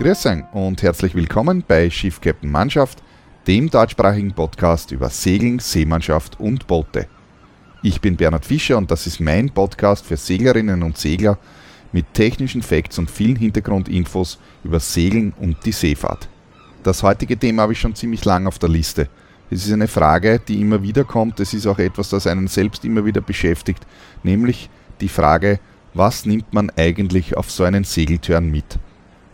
Grüß und herzlich willkommen bei Schiff Captain Mannschaft, dem deutschsprachigen Podcast über Segeln, Seemannschaft und Boote. Ich bin Bernhard Fischer und das ist mein Podcast für Seglerinnen und Segler mit technischen Facts und vielen Hintergrundinfos über Segeln und die Seefahrt. Das heutige Thema habe ich schon ziemlich lang auf der Liste. Es ist eine Frage, die immer wieder kommt. Es ist auch etwas, das einen selbst immer wieder beschäftigt, nämlich die Frage, was nimmt man eigentlich auf so einen Segeltörn mit?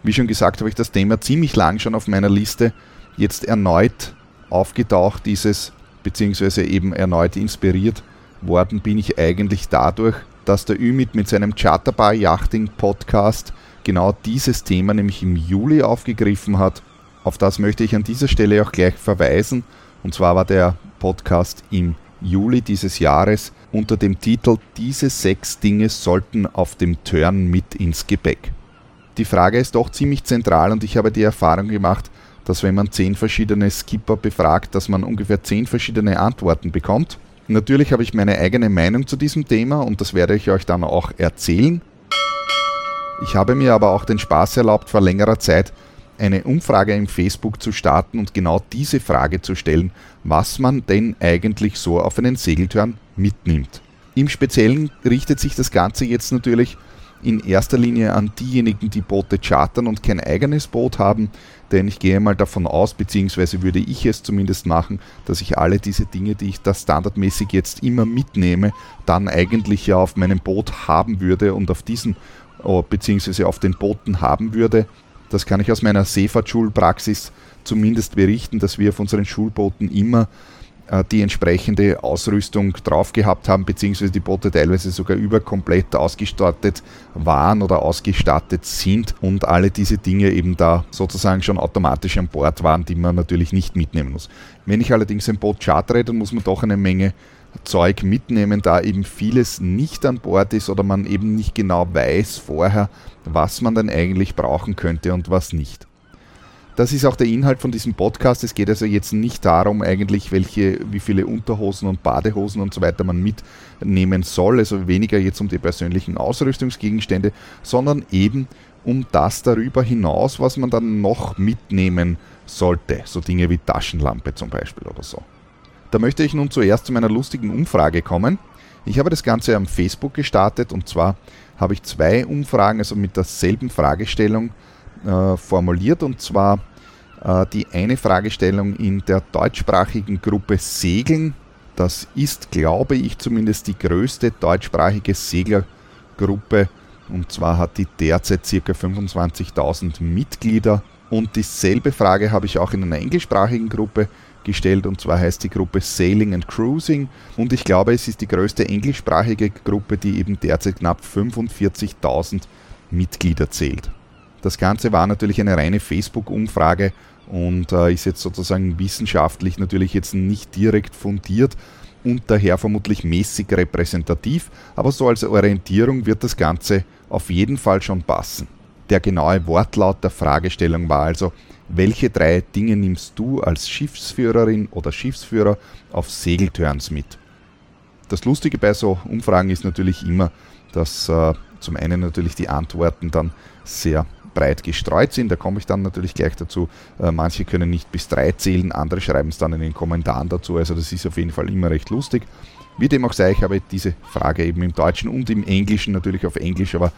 Wie schon gesagt, habe ich das Thema ziemlich lang schon auf meiner Liste. Jetzt erneut aufgetaucht dieses, beziehungsweise eben erneut inspiriert worden bin ich eigentlich dadurch, dass der Ümit mit seinem Charterbar Yachting Podcast genau dieses Thema nämlich im Juli aufgegriffen hat. Auf das möchte ich an dieser Stelle auch gleich verweisen. Und zwar war der Podcast im Juli dieses Jahres unter dem Titel Diese sechs Dinge sollten auf dem Turn mit ins Gepäck die Frage ist doch ziemlich zentral und ich habe die Erfahrung gemacht, dass wenn man zehn verschiedene Skipper befragt, dass man ungefähr zehn verschiedene Antworten bekommt. Natürlich habe ich meine eigene Meinung zu diesem Thema und das werde ich euch dann auch erzählen. Ich habe mir aber auch den Spaß erlaubt, vor längerer Zeit eine Umfrage im Facebook zu starten und genau diese Frage zu stellen, was man denn eigentlich so auf einen Segeltörn mitnimmt. Im Speziellen richtet sich das Ganze jetzt natürlich in erster Linie an diejenigen, die Boote chartern und kein eigenes Boot haben, denn ich gehe mal davon aus, beziehungsweise würde ich es zumindest machen, dass ich alle diese Dinge, die ich da standardmäßig jetzt immer mitnehme, dann eigentlich ja auf meinem Boot haben würde und auf diesen, oh, beziehungsweise auf den Booten haben würde. Das kann ich aus meiner Seefahrtschulpraxis zumindest berichten, dass wir auf unseren Schulbooten immer die entsprechende Ausrüstung drauf gehabt haben, beziehungsweise die Boote teilweise sogar überkomplett ausgestattet waren oder ausgestattet sind und alle diese Dinge eben da sozusagen schon automatisch an Bord waren, die man natürlich nicht mitnehmen muss. Wenn ich allerdings ein Boot chartere, dann muss man doch eine Menge Zeug mitnehmen, da eben vieles nicht an Bord ist oder man eben nicht genau weiß vorher, was man dann eigentlich brauchen könnte und was nicht. Das ist auch der Inhalt von diesem Podcast. Es geht also jetzt nicht darum, eigentlich, welche, wie viele Unterhosen und Badehosen und so weiter man mitnehmen soll. Also weniger jetzt um die persönlichen Ausrüstungsgegenstände, sondern eben um das darüber hinaus, was man dann noch mitnehmen sollte. So Dinge wie Taschenlampe zum Beispiel oder so. Da möchte ich nun zuerst zu meiner lustigen Umfrage kommen. Ich habe das Ganze am Facebook gestartet und zwar habe ich zwei Umfragen, also mit derselben Fragestellung äh, formuliert und zwar äh, die eine Fragestellung in der deutschsprachigen Gruppe Segeln. Das ist, glaube ich, zumindest die größte deutschsprachige Seglergruppe und zwar hat die derzeit ca. 25.000 Mitglieder. Und dieselbe Frage habe ich auch in einer englischsprachigen Gruppe gestellt und zwar heißt die Gruppe Sailing and Cruising und ich glaube es ist die größte englischsprachige Gruppe, die eben derzeit knapp 45.000 Mitglieder zählt. Das Ganze war natürlich eine reine Facebook-Umfrage und äh, ist jetzt sozusagen wissenschaftlich natürlich jetzt nicht direkt fundiert und daher vermutlich mäßig repräsentativ, aber so als Orientierung wird das Ganze auf jeden Fall schon passen. Der genaue Wortlaut der Fragestellung war also, welche drei Dinge nimmst du als Schiffsführerin oder Schiffsführer auf Segelturns mit? Das Lustige bei so Umfragen ist natürlich immer, dass äh, zum einen natürlich die Antworten dann sehr breit gestreut sind. Da komme ich dann natürlich gleich dazu. Äh, manche können nicht bis drei zählen, andere schreiben es dann in den Kommentaren dazu. Also das ist auf jeden Fall immer recht lustig. Wie dem auch sei, ich habe diese Frage eben im Deutschen und im Englischen, natürlich auf Englisch, aber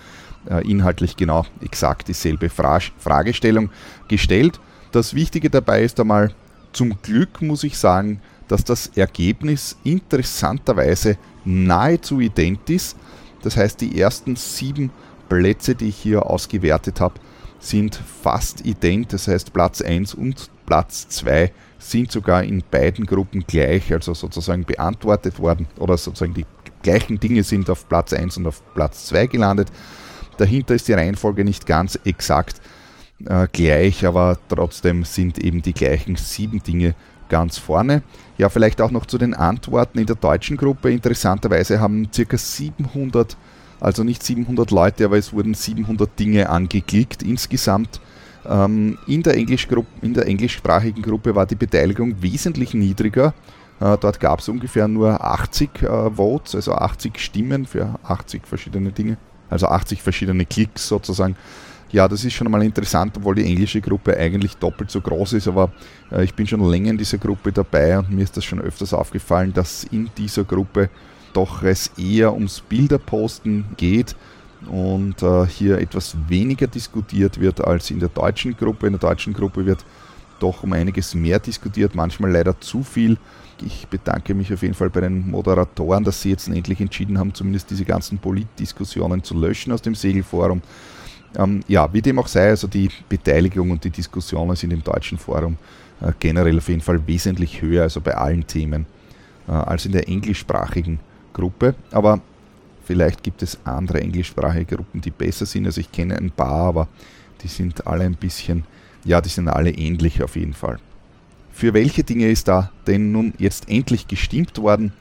äh, inhaltlich genau exakt dieselbe Fra Fragestellung gestellt. Das Wichtige dabei ist einmal, zum Glück muss ich sagen, dass das Ergebnis interessanterweise nahezu ident ist. Das heißt, die ersten sieben Plätze, die ich hier ausgewertet habe, sind fast ident, das heißt Platz 1 und Platz 2 sind sogar in beiden Gruppen gleich, also sozusagen beantwortet worden oder sozusagen die gleichen Dinge sind auf Platz 1 und auf Platz 2 gelandet. Dahinter ist die Reihenfolge nicht ganz exakt äh, gleich, aber trotzdem sind eben die gleichen sieben Dinge ganz vorne. Ja, vielleicht auch noch zu den Antworten in der deutschen Gruppe. Interessanterweise haben ca. 700 also nicht 700 Leute, aber es wurden 700 Dinge angeklickt insgesamt. Ähm, in, der in der englischsprachigen Gruppe war die Beteiligung wesentlich niedriger. Äh, dort gab es ungefähr nur 80 äh, Votes, also 80 Stimmen für 80 verschiedene Dinge, also 80 verschiedene Klicks sozusagen. Ja, das ist schon einmal interessant, obwohl die englische Gruppe eigentlich doppelt so groß ist, aber äh, ich bin schon länger in dieser Gruppe dabei und mir ist das schon öfters aufgefallen, dass in dieser Gruppe doch es eher ums Bilderposten geht und äh, hier etwas weniger diskutiert wird als in der deutschen Gruppe. In der deutschen Gruppe wird doch um einiges mehr diskutiert, manchmal leider zu viel. Ich bedanke mich auf jeden Fall bei den Moderatoren, dass sie jetzt endlich entschieden haben, zumindest diese ganzen Politdiskussionen zu löschen aus dem Segelforum. Ähm, ja, wie dem auch sei, also die Beteiligung und die Diskussionen sind im deutschen Forum äh, generell auf jeden Fall wesentlich höher, also bei allen Themen, äh, als in der englischsprachigen Gruppe. Aber vielleicht gibt es andere englischsprachige Gruppen, die besser sind. Also ich kenne ein paar, aber die sind alle ein bisschen, ja, die sind alle ähnlich auf jeden Fall. Für welche Dinge ist da denn nun jetzt endlich gestimmt worden?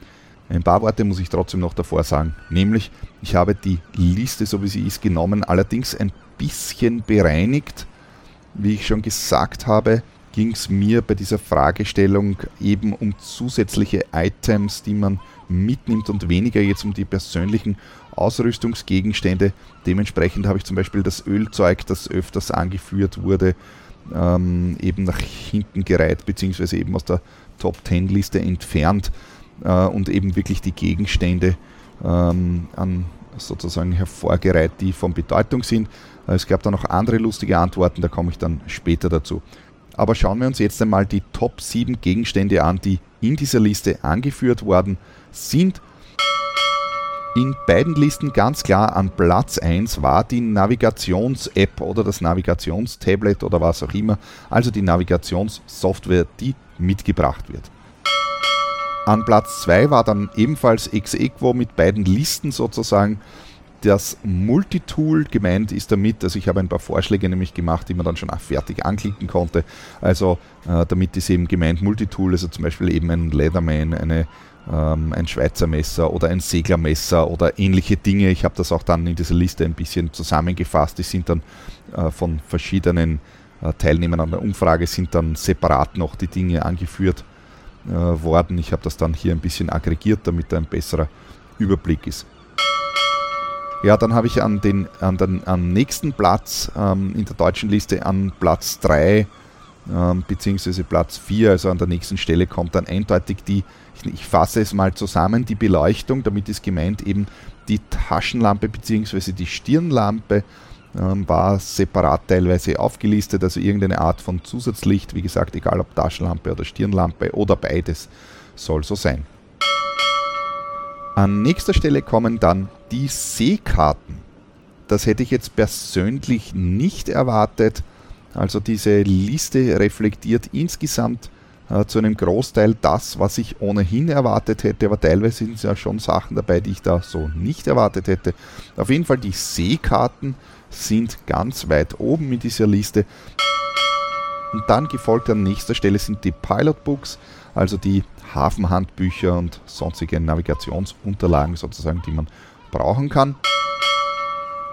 Ein paar Worte muss ich trotzdem noch davor sagen. Nämlich, ich habe die Liste, so wie sie ist, genommen, allerdings ein bisschen bereinigt. Wie ich schon gesagt habe, ging es mir bei dieser Fragestellung eben um zusätzliche Items, die man mitnimmt und weniger jetzt um die persönlichen Ausrüstungsgegenstände. Dementsprechend habe ich zum Beispiel das Ölzeug, das öfters angeführt wurde, ähm, eben nach hinten gereiht, beziehungsweise eben aus der Top 10 Liste entfernt äh, und eben wirklich die Gegenstände ähm, an sozusagen hervorgereiht, die von Bedeutung sind. Äh, es gab da noch andere lustige Antworten, da komme ich dann später dazu. Aber schauen wir uns jetzt einmal die Top 7 Gegenstände an, die in dieser Liste angeführt worden sind. In beiden Listen ganz klar an Platz 1 war die Navigations-App oder das Navigationstablet oder was auch immer, also die Navigationssoftware, die mitgebracht wird. An Platz 2 war dann ebenfalls ex equo mit beiden Listen sozusagen das Multitool gemeint ist damit, also ich habe ein paar Vorschläge nämlich gemacht, die man dann schon fertig anklicken konnte. Also äh, damit ist eben gemeint Multitool, also zum Beispiel eben ein Leatherman, eine, ähm, ein Schweizer Messer oder ein Seglermesser oder ähnliche Dinge. Ich habe das auch dann in dieser Liste ein bisschen zusammengefasst. Die sind dann äh, von verschiedenen äh, Teilnehmern an der Umfrage sind dann separat noch die Dinge angeführt äh, worden. Ich habe das dann hier ein bisschen aggregiert, damit da ein besserer Überblick ist. Ja, dann habe ich an den, an den am nächsten Platz ähm, in der deutschen Liste an Platz 3 ähm, beziehungsweise Platz 4, also an der nächsten Stelle kommt dann eindeutig die, ich, ich fasse es mal zusammen, die Beleuchtung, damit ist gemeint eben die Taschenlampe beziehungsweise die Stirnlampe ähm, war separat teilweise aufgelistet, also irgendeine Art von Zusatzlicht, wie gesagt, egal ob Taschenlampe oder Stirnlampe oder beides, soll so sein. An nächster Stelle kommen dann die Seekarten. Das hätte ich jetzt persönlich nicht erwartet. Also diese Liste reflektiert insgesamt äh, zu einem Großteil das, was ich ohnehin erwartet hätte, aber teilweise sind es ja schon Sachen dabei, die ich da so nicht erwartet hätte. Auf jeden Fall die Seekarten sind ganz weit oben in dieser Liste. Und dann gefolgt an nächster Stelle sind die Pilot Books, also die Hafenhandbücher und sonstige Navigationsunterlagen sozusagen, die man brauchen kann.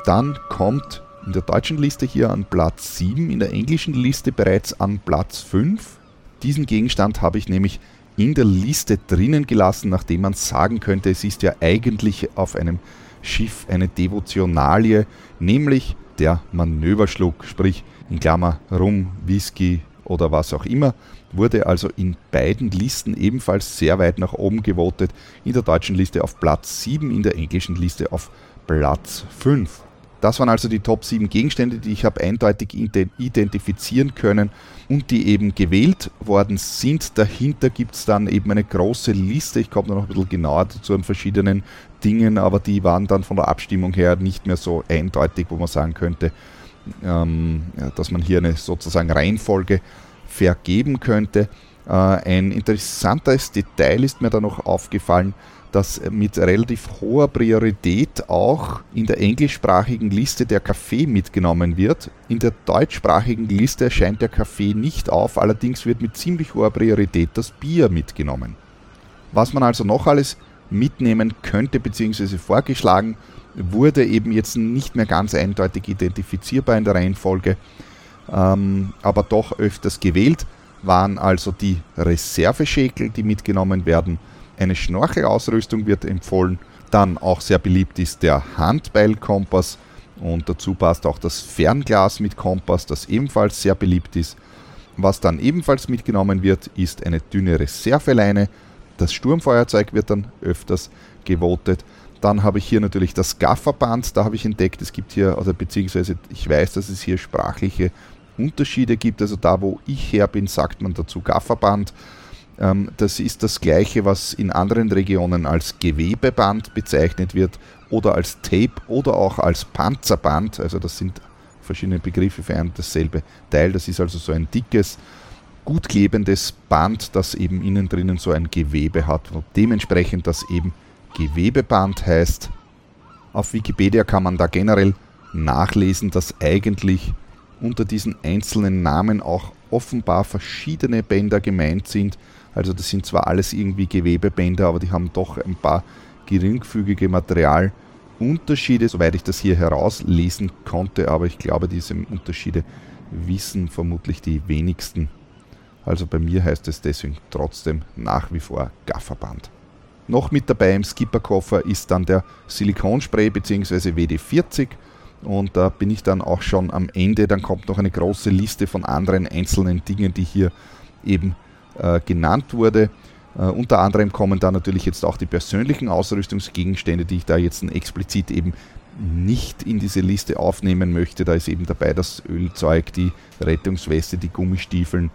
Dann kommt in der deutschen Liste hier an Platz 7, in der englischen Liste bereits an Platz 5. Diesen Gegenstand habe ich nämlich in der Liste drinnen gelassen, nachdem man sagen könnte, es ist ja eigentlich auf einem Schiff eine Devotionalie, nämlich der Manöverschluck, sprich in Klammer Rum, Whisky oder was auch immer, wurde also in beiden Listen ebenfalls sehr weit nach oben gewotet. In der deutschen Liste auf Platz 7, in der englischen Liste auf Platz 5. Das waren also die Top 7 Gegenstände, die ich habe eindeutig identifizieren können und die eben gewählt worden sind. Dahinter gibt es dann eben eine große Liste. Ich komme noch ein bisschen genauer dazu an verschiedenen Dingen, aber die waren dann von der Abstimmung her nicht mehr so eindeutig, wo man sagen könnte, ähm, dass man hier eine sozusagen Reihenfolge vergeben könnte. Äh, ein interessantes Detail ist mir da noch aufgefallen dass mit relativ hoher Priorität auch in der englischsprachigen Liste der Kaffee mitgenommen wird. In der deutschsprachigen Liste erscheint der Kaffee nicht auf, allerdings wird mit ziemlich hoher Priorität das Bier mitgenommen. Was man also noch alles mitnehmen könnte bzw. vorgeschlagen, wurde eben jetzt nicht mehr ganz eindeutig identifizierbar in der Reihenfolge, ähm, aber doch öfters gewählt, waren also die Reserveschäkel, die mitgenommen werden, eine Schnorchelausrüstung wird empfohlen. Dann auch sehr beliebt ist der Handbeilkompass Und dazu passt auch das Fernglas mit Kompass, das ebenfalls sehr beliebt ist. Was dann ebenfalls mitgenommen wird, ist eine dünne Reserveleine. Das Sturmfeuerzeug wird dann öfters gewotet. Dann habe ich hier natürlich das Gafferband, da habe ich entdeckt, es gibt hier, oder beziehungsweise ich weiß, dass es hier sprachliche Unterschiede gibt. Also da, wo ich her bin, sagt man dazu Gafferband. Ähm, das ist das gleiche, was in anderen Regionen als Gewebeband bezeichnet wird oder als Tape oder auch als Panzerband. Also das sind verschiedene Begriffe für ein dasselbe Teil. Das ist also so ein dickes, gut klebendes Band, das eben innen drinnen so ein Gewebe hat. Und dementsprechend das eben Gewebeband heißt. Auf Wikipedia kann man da generell nachlesen, dass eigentlich unter diesen einzelnen Namen auch offenbar verschiedene Bänder gemeint sind. Also das sind zwar alles irgendwie Gewebebänder, aber die haben doch ein paar geringfügige Materialunterschiede, soweit ich das hier herauslesen konnte, aber ich glaube, diese Unterschiede wissen vermutlich die wenigsten. Also bei mir heißt es deswegen trotzdem nach wie vor Gafferband. Noch mit dabei im Skipperkoffer ist dann der Silikonspray bzw. WD-40 und da bin ich dann auch schon am Ende. Dann kommt noch eine große Liste von anderen einzelnen Dingen, die hier eben äh, genannt wurde. Uh, unter anderem kommen da natürlich jetzt auch die persönlichen Ausrüstungsgegenstände, die ich da jetzt explizit eben nicht in diese Liste aufnehmen möchte. Da ist eben dabei das Ölzeug, die Rettungsweste, die Gummistiefeln,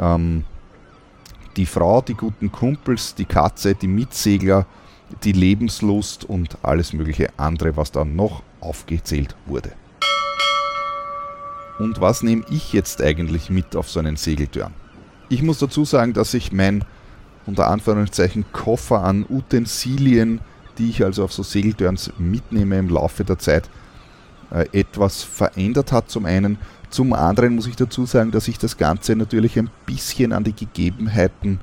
ähm, die Frau, die guten Kumpels, die Katze, die Mitsegler, die Lebenslust und alles mögliche andere, was da noch aufgezählt wurde. Und was nehme ich jetzt eigentlich mit auf so einen Segeltörn? Ich muss dazu sagen, dass ich mein unter Anführungszeichen Koffer an Utensilien, die ich also auf so Segeltörns mitnehme im Laufe der Zeit, äh, etwas verändert hat zum einen. Zum anderen muss ich dazu sagen, dass ich das Ganze natürlich ein bisschen an die Gegebenheiten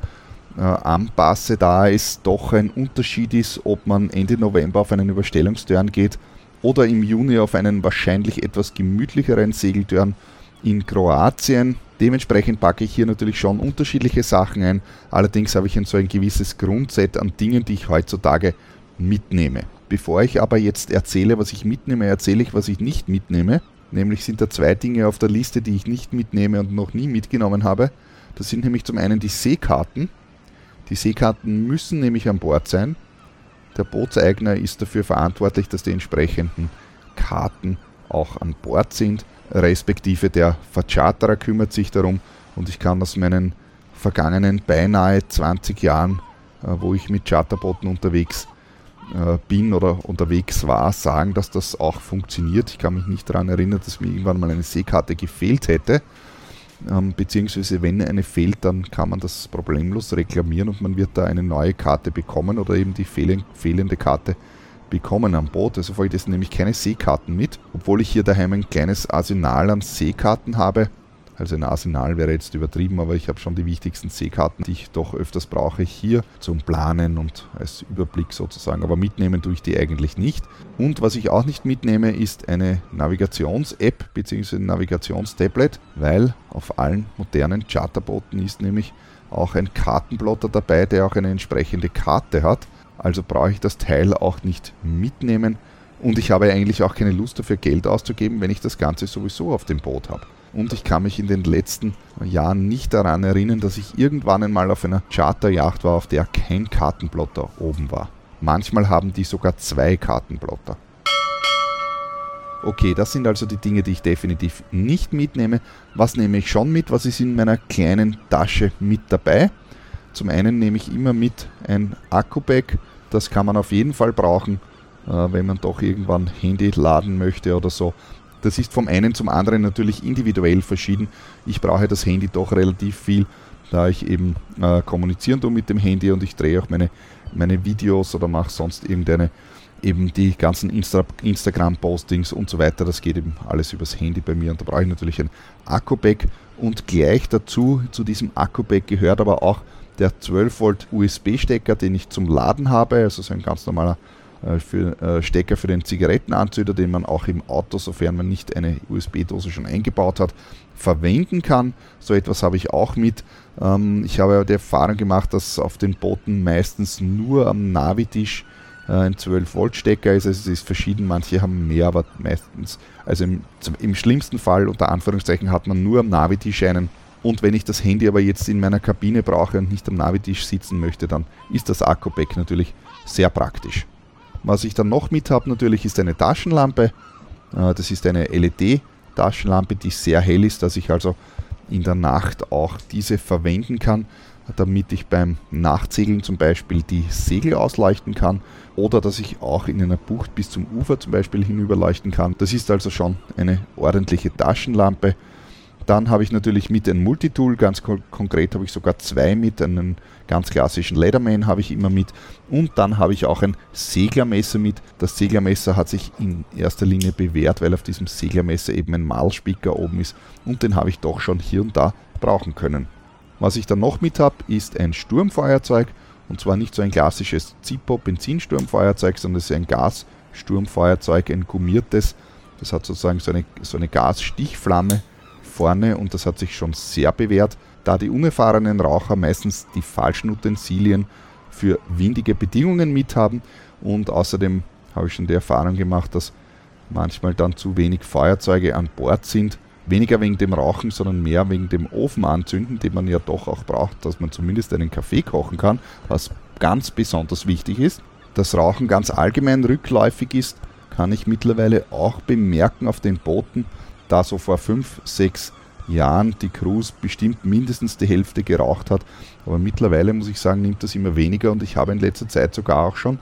äh, anpasse, da es doch ein Unterschied ist, ob man Ende November auf einen Überstellungstörn geht oder im Juni auf einen wahrscheinlich etwas gemütlicheren Segeltörn in Kroatien. Dementsprechend packe ich hier natürlich schon unterschiedliche Sachen ein. Allerdings habe ich so ein gewisses Grundset an Dingen, die ich heutzutage mitnehme. Bevor ich aber jetzt erzähle, was ich mitnehme, erzähle ich, was ich nicht mitnehme. Nämlich sind da zwei Dinge auf der Liste, die ich nicht mitnehme und noch nie mitgenommen habe. Das sind nämlich zum einen die Seekarten. Die Seekarten müssen nämlich an Bord sein. Der Bootseigner ist dafür verantwortlich, dass die entsprechenden Karten auch an Bord sind respektive der Vercharterer kümmert sich darum und ich kann aus meinen vergangenen beinahe 20 Jahren, äh, wo ich mit Charterbooten unterwegs äh, bin oder unterwegs war, sagen, dass das auch funktioniert. Ich kann mich nicht daran erinnern, dass mir irgendwann mal eine Seekarte gefehlt hätte. Ähm, beziehungsweise wenn eine fehlt, dann kann man das problemlos reklamieren und man wird da eine neue Karte bekommen oder eben die fehlende Karte bekommen am Boot. Also folgt nämlich keine Seekarten mit, obwohl ich hier daheim ein kleines Arsenal an Seekarten habe. Also ein Arsenal wäre jetzt übertrieben, aber ich habe schon die wichtigsten Seekarten, die ich doch öfters brauche, hier zum Planen und als Überblick sozusagen. Aber mitnehmen tue ich die eigentlich nicht. Und was ich auch nicht mitnehme, ist eine Navigations-App bzw. Navigationstablet, weil auf allen modernen Charterbooten ist nämlich auch ein Kartenplotter dabei, der auch eine entsprechende Karte hat. Also brauche ich das Teil auch nicht mitnehmen und ich habe eigentlich auch keine Lust dafür Geld auszugeben, wenn ich das Ganze sowieso auf dem Boot habe. Und ich kann mich in den letzten Jahren nicht daran erinnern, dass ich irgendwann einmal auf einer Charterjacht war, auf der kein Kartenplotter oben war. Manchmal haben die sogar zwei Kartenplotter. Okay, das sind also die Dinge, die ich definitiv nicht mitnehme. Was nehme ich schon mit? Was ist in meiner kleinen Tasche mit dabei? Zum einen nehme ich immer mit ein Akku-Bag das kann man auf jeden Fall brauchen, äh, wenn man doch irgendwann Handy laden möchte oder so. Das ist vom einen zum anderen natürlich individuell verschieden. Ich brauche das Handy doch relativ viel, da ich eben äh, kommunizieren tue mit dem Handy und ich drehe auch meine, meine Videos oder mache sonst irgendeine, eben die ganzen Insta Instagram-Postings und so weiter. Das geht eben alles übers Handy bei mir und da brauche ich natürlich ein Akku-Bag und gleich dazu, zu diesem Akku-Bag gehört aber auch der 12 Volt USB-Stecker, den ich zum Laden habe, also so ein ganz normaler für, äh, Stecker für den Zigarettenanzünder, den man auch im Auto, sofern man nicht eine USB-Dose schon eingebaut hat, verwenden kann. So etwas habe ich auch mit. Ähm, ich habe die Erfahrung gemacht, dass auf den Booten meistens nur am Navitisch äh, ein 12-Volt-Stecker ist. Also es ist verschieden, manche haben mehr, aber meistens, also im, im schlimmsten Fall unter Anführungszeichen hat man nur am Navitisch einen. Und wenn ich das Handy aber jetzt in meiner Kabine brauche und nicht am Navitisch sitzen möchte, dann ist das Akku-Pack natürlich sehr praktisch. Was ich dann noch mit habe natürlich ist eine Taschenlampe. Äh, das ist eine LED-Taschenlampe, die sehr hell ist, dass ich also in der Nacht auch diese verwenden kann damit ich beim Nachtsegeln zum Beispiel die Segel ausleuchten kann oder dass ich auch in einer Bucht bis zum Ufer zum Beispiel hinüberleuchten kann. Das ist also schon eine ordentliche Taschenlampe. Dann habe ich natürlich mit ein Multitool, ganz konkret habe ich sogar zwei mit, einen ganz klassischen Leatherman habe ich immer mit und dann habe ich auch ein Seglermesser mit. Das Seglermesser hat sich in erster Linie bewährt, weil auf diesem Seglermesser eben ein Malspicker oben ist und den habe ich doch schon hier und da brauchen können. Was ich dann noch mit habe, ist ein Sturmfeuerzeug. Und zwar nicht so ein klassisches Zippo Benzinsturmfeuerzeug, sondern es ist ein Gassturmfeuerzeug, ein gummiertes. Das hat sozusagen so eine, so eine Gasstichflamme vorne und das hat sich schon sehr bewährt, da die unerfahrenen Raucher meistens die falschen Utensilien für windige Bedingungen mithaben und außerdem habe ich schon die Erfahrung gemacht, dass manchmal dann zu wenig Feuerzeuge an Bord sind Weniger wegen dem Rauchen, sondern mehr wegen dem Ofen anzünden, den man ja doch auch braucht, dass man zumindest einen Kaffee kochen kann, was ganz besonders wichtig ist. Dass Rauchen ganz allgemein rückläufig ist, kann ich mittlerweile auch bemerken auf den Booten, da so vor 5, 6 Jahren die Crews bestimmt mindestens die Hälfte geraucht hat. Aber mittlerweile muss ich sagen, nimmt das immer weniger und ich habe in letzter Zeit sogar auch schon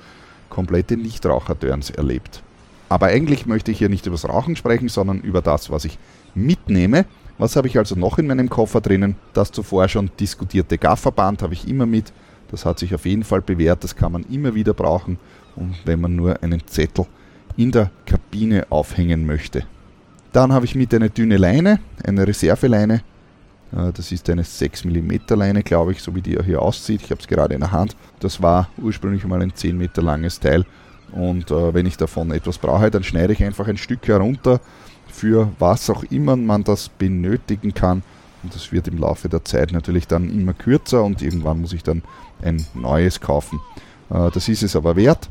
komplette Nichtraucher-Turns erlebt. Aber eigentlich möchte ich hier nicht über das Rauchen sprechen, sondern über das, was ich mitnehme. Was habe ich also noch in meinem Koffer drinnen? Das zuvor schon diskutierte Gafferband habe ich immer mit. Das hat sich auf jeden Fall bewährt, das kann man immer wieder brauchen. Wenn man nur einen Zettel in der Kabine aufhängen möchte. Dann habe ich mit eine dünne Leine, eine Reserveleine. Äh, das ist eine 6 mm Leine, glaube ich, so wie die hier aussieht. Ich habe es gerade in der Hand. Das war ursprünglich mal ein 10 Meter langes Teil. Und äh, wenn ich davon etwas brauche, dann schneide ich einfach ein Stück herunter, für was auch immer man das benötigen kann. Und das wird im Laufe der Zeit natürlich dann immer kürzer und irgendwann muss ich dann ein neues kaufen. Äh, das ist es aber wert.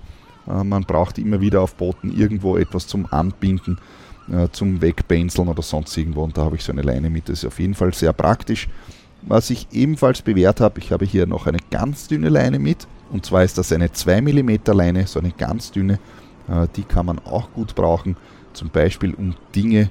Äh, man braucht immer wieder auf Booten irgendwo etwas zum Anbinden, äh, zum Wegbenzeln oder sonst irgendwo. Und da habe ich so eine Leine mit. Das ist auf jeden Fall sehr praktisch. Was ich ebenfalls bewährt habe, ich habe hier noch eine ganz dünne Leine mit. Und zwar ist das eine 2 mm Leine, so eine ganz dünne. Die kann man auch gut brauchen zum Beispiel um Dinge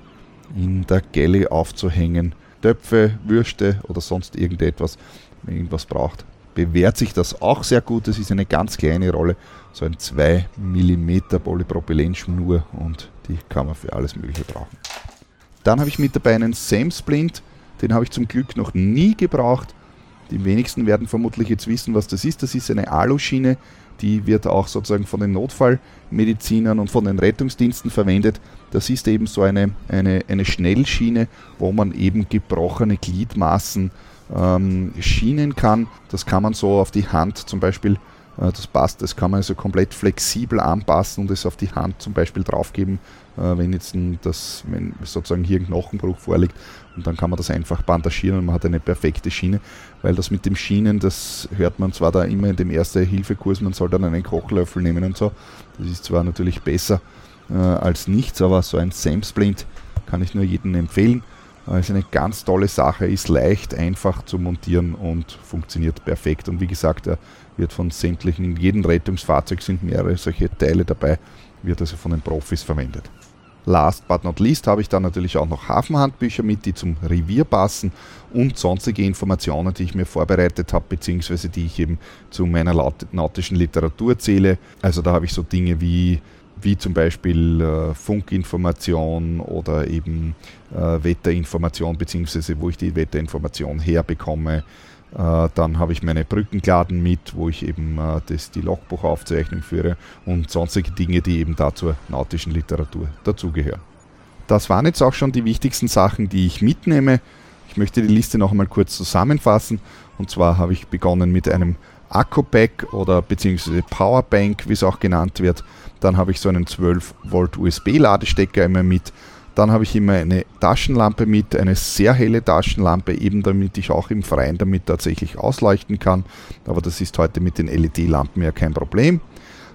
in der Galley aufzuhängen, Töpfe, Würste oder sonst irgendetwas, wenn irgendwas braucht. Bewährt sich das auch sehr gut. Das ist eine ganz kleine Rolle, so ein 2 mm Polypropylenschnur und die kann man für alles Mögliche brauchen. Dann habe ich mit dabei einen Sam Splint, den habe ich zum Glück noch nie gebraucht. Die wenigsten werden vermutlich jetzt wissen, was das ist. Das ist eine Aluschiene, die wird auch sozusagen von den Notfallmedizinern und von den Rettungsdiensten verwendet. Das ist eben so eine, eine, eine Schnellschiene, wo man eben gebrochene Gliedmaßen ähm, schienen kann. Das kann man so auf die Hand zum Beispiel, das passt, das kann man also komplett flexibel anpassen und es auf die Hand zum Beispiel draufgeben, äh, wenn jetzt das, wenn sozusagen hier ein Knochenbruch vorliegt und dann kann man das einfach bandagieren und man hat eine perfekte Schiene, weil das mit dem Schienen, das hört man zwar da immer in dem Erste-Hilfe-Kurs, man soll dann einen Kochlöffel nehmen und so, das ist zwar natürlich besser äh, als nichts, aber so ein Samsplint kann ich nur jedem empfehlen. Es ist eine ganz tolle Sache, ist leicht, einfach zu montieren und funktioniert perfekt. Und wie gesagt, er wird von sämtlichen, in jedem Rettungsfahrzeug sind mehrere solche Teile dabei, wird also von den Profis verwendet. Last but not least habe ich dann natürlich auch noch Hafenhandbücher mit, die zum Revier passen und sonstige Informationen, die ich mir vorbereitet habe, beziehungsweise die ich eben zu meiner nautischen Literatur zähle. Also da habe ich so Dinge wie wie zum Beispiel äh, Funkinformation oder eben äh, Wetterinformation, beziehungsweise wo ich die Wetterinformation herbekomme, äh, dann habe ich meine Brückenkladen mit, wo ich eben äh, das, die Logbuchaufzeichnung führe und sonstige Dinge, die eben da zur nautischen Literatur dazugehören. Das waren jetzt auch schon die wichtigsten Sachen, die ich mitnehme. Ich möchte die Liste noch einmal kurz zusammenfassen. Und zwar habe ich begonnen mit einem Akku-Pack oder beziehungsweise Powerbank, wie es auch genannt wird. Dann habe ich so einen 12 Volt USB-Ladestecker immer mit dann habe ich immer eine Taschenlampe mit, eine sehr helle Taschenlampe, eben damit ich auch im Freien damit tatsächlich ausleuchten kann. Aber das ist heute mit den LED-Lampen ja kein Problem.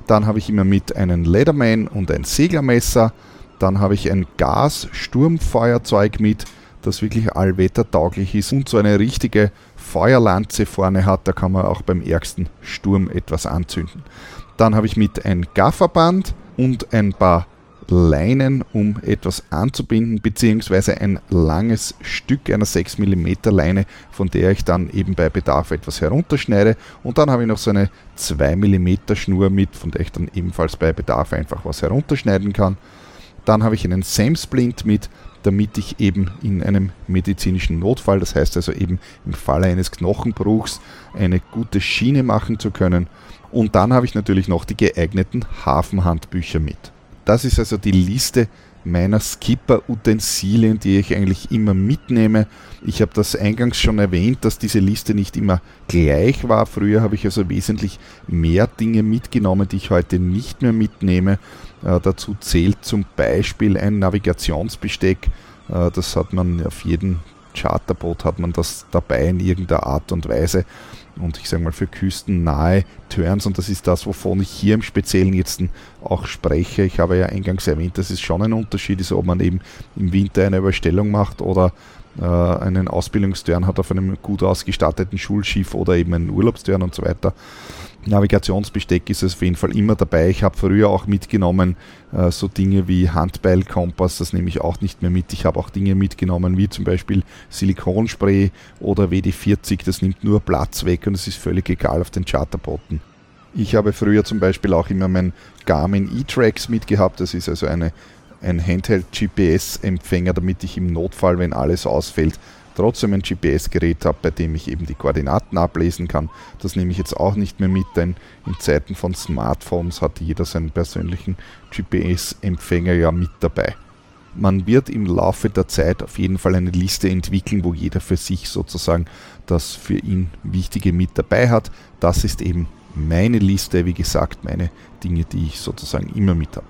Dann habe ich immer mit einen Leatherman und ein Seglermesser. Dann habe ich ein Gas-Sturmfeuerzeug mit, das wirklich allwettertauglich ist und so eine richtige Feuerlanze vorne hat. Da kann man auch beim ärgsten Sturm etwas anzünden. Dann habe ich mit ein Gafferband und ein paar Leinen, um etwas anzubinden, beziehungsweise ein langes Stück einer 6 mm Leine, von der ich dann eben bei Bedarf etwas herunterschneide. Und dann habe ich noch so eine 2 mm Schnur mit, von der ich dann ebenfalls bei Bedarf einfach was herunterschneiden kann. Dann habe ich einen Sam-Splint mit, damit ich eben in einem medizinischen Notfall, das heißt also eben im Falle eines Knochenbruchs, eine gute Schiene machen zu können. Und dann habe ich natürlich noch die geeigneten Hafenhandbücher mit. Das ist also die Liste meiner Skipper-Utensilien, die ich eigentlich immer mitnehme. Ich habe das eingangs schon erwähnt, dass diese Liste nicht immer gleich war. Früher habe ich also wesentlich mehr Dinge mitgenommen, die ich heute nicht mehr mitnehme. Äh, dazu zählt zum Beispiel ein Navigationsbesteck. Äh, das hat man auf jedem Charterboot hat man das dabei in irgendeiner Art und Weise und ich sage mal für küstennahe Turns und das ist das, wovon ich hier im Speziellen jetzt auch spreche. Ich habe ja eingangs erwähnt, dass es schon ein Unterschied ist, ob man eben im Winter eine Überstellung macht oder äh, einen Ausbildungsturn hat auf einem gut ausgestatteten Schulschiff oder eben einen Urlaubsturn und so weiter. Navigationsbesteck ist es auf jeden Fall immer dabei. Ich habe früher auch mitgenommen äh, so Dinge wie Handbeilkompass, das nehme ich auch nicht mehr mit. Ich habe auch Dinge mitgenommen wie zum Beispiel Silikonspray oder WD-40, das nimmt nur Platz weg und es ist völlig egal auf den Charterbooten. Ich habe früher zum Beispiel auch immer mein Garmin E-Tracks mitgehabt, das ist also eine, ein Handheld-GPS-Empfänger, damit ich im Notfall, wenn alles ausfällt, trotzdem ein GPS-Gerät habe, bei dem ich eben die Koordinaten ablesen kann. Das nehme ich jetzt auch nicht mehr mit, denn in Zeiten von Smartphones hat jeder seinen persönlichen GPS-Empfänger ja mit dabei. Man wird im Laufe der Zeit auf jeden Fall eine Liste entwickeln, wo jeder für sich sozusagen das für ihn Wichtige mit dabei hat. Das ist eben meine Liste, wie gesagt, meine Dinge, die ich sozusagen immer mit habe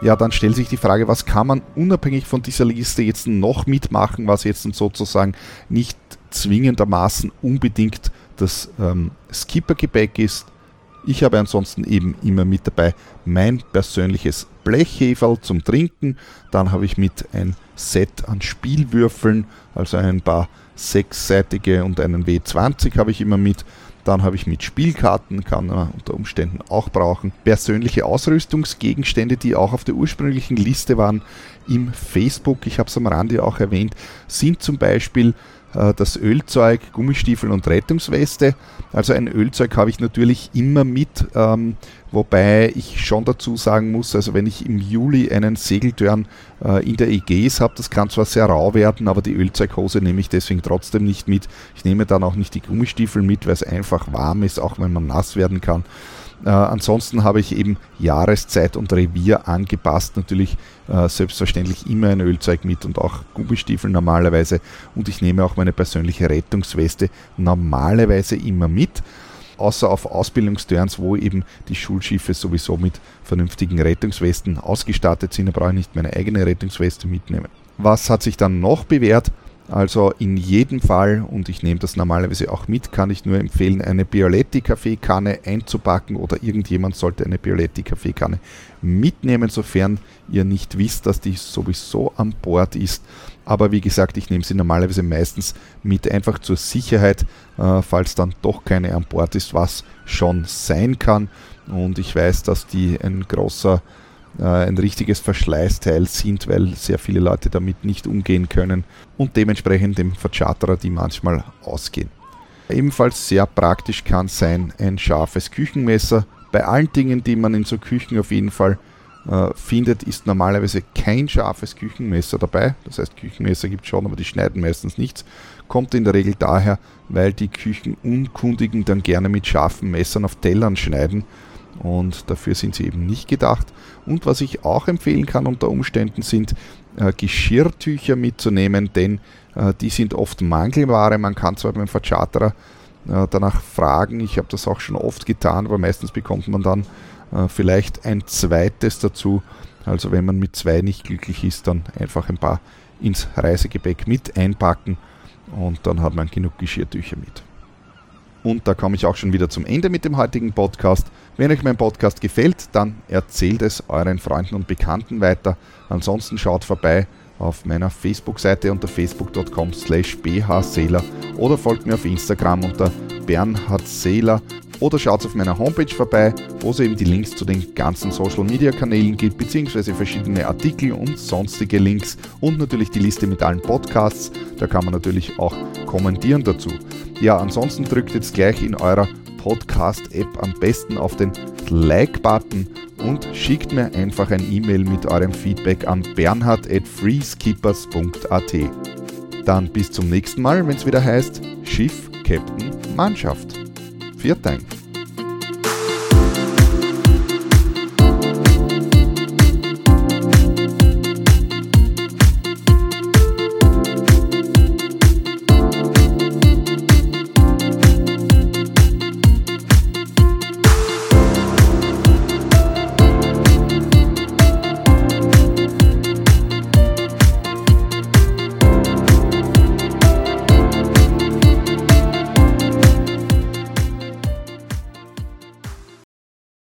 ja, dann stellt sich die Frage, was kann man unabhängig von dieser Liste jetzt noch mitmachen, was jetzt sozusagen nicht zwingendermaßen unbedingt das ähm, Skippergebäck ist. Ich habe ansonsten eben immer mit dabei mein persönliches Blechheferl zum Trinken. Dann habe ich mit ein Set an Spielwürfeln, also ein paar sechsseitige und einen W20 habe ich immer mit. Dann habe ich mit Spielkarten, kann man unter Umständen auch brauchen. Persönliche Ausrüstungsgegenstände, die auch auf der ursprünglichen Liste waren im Facebook, ich habe es am Rande auch erwähnt, sind zum Beispiel das Ölzeug, Gummistiefel und Rettungsweste. Also ein Ölzeug habe ich natürlich immer mit, ähm, wobei ich schon dazu sagen muss, also wenn ich im Juli einen Segeltörn äh, in der Ägäis habe, das kann zwar sehr rau werden, aber die Ölzeughose nehme ich deswegen trotzdem nicht mit. Ich nehme dann auch nicht die Gummistiefel mit, weil es einfach warm ist, auch wenn man nass werden kann. Äh, ansonsten habe ich eben Jahreszeit und Revier angepasst, natürlich äh, selbstverständlich immer ein Ölzeug mit und auch Gummistiefel normalerweise und ich nehme auch meine persönliche Rettungsweste normalerweise immer mit außer auf Ausbildungsturns, wo eben die Schulschiffe sowieso mit vernünftigen Rettungswesten ausgestattet sind. Da brauche ich nicht meine eigene Rettungsweste mitnehmen. Was hat sich dann noch bewährt? Also in jedem Fall, und ich nehme das normalerweise auch mit, kann ich nur empfehlen, eine Bioletti-Kaffeekanne einzupacken oder irgendjemand sollte eine Bioletti-Kaffeekanne mitnehmen, sofern ihr nicht wisst, dass die sowieso an Bord ist. Aber wie gesagt, ich nehme sie normalerweise meistens mit, einfach zur Sicherheit, äh, falls dann doch keine an Bord ist, was schon sein kann. Und ich weiß, dass die ein großer ein richtiges Verschleißteil sind, weil sehr viele Leute damit nicht umgehen können und dementsprechend dem Vercharterer die manchmal ausgehen. Ebenfalls sehr praktisch kann sein ein scharfes Küchenmesser. Bei allen Dingen, die man in so Küchen auf jeden Fall äh, findet, ist normalerweise kein scharfes Küchenmesser dabei. Das heißt, Küchenmesser gibt es schon, aber die schneiden meistens nichts. Kommt in der Regel daher, weil die Küchenunkundigen dann gerne mit scharfen Messern auf Tellern schneiden und dafür sind sie eben nicht gedacht. Und was ich auch empfehlen kann unter Umständen sind äh, Geschirrtücher mitzunehmen, denn äh, die sind oft Mangelware. Man kann zwar beim Vercharterer äh, danach fragen, ich habe das auch schon oft getan, aber meistens bekommt man dann äh, vielleicht ein zweites dazu. Also wenn man mit zwei nicht glücklich ist, dann einfach ein paar ins Reisegepäck mit einpacken und dann hat man genug Geschirrtücher mit. Und da komme ich auch schon wieder zum Ende mit dem heutigen Podcast. Wenn euch mein Podcast gefällt, dann erzählt es euren Freunden und Bekannten weiter. Ansonsten schaut vorbei auf meiner Facebook-Seite unter facebook.com slash bhseeler oder folgt mir auf Instagram unter bernhardseeler oder schaut auf meiner Homepage vorbei, wo es eben die Links zu den ganzen Social Media Kanälen gibt, beziehungsweise verschiedene Artikel und sonstige Links und natürlich die Liste mit allen Podcasts. Da kann man natürlich auch kommentieren dazu. Ja, ansonsten drückt jetzt gleich in eurer Podcast-App am besten auf den Like-Button und schickt mir einfach ein E-Mail mit eurem Feedback an bernhard.freeskippers.at. Dann bis zum nächsten Mal, wenn es wieder heißt Schiff, Captain, Mannschaft. Viert Dank.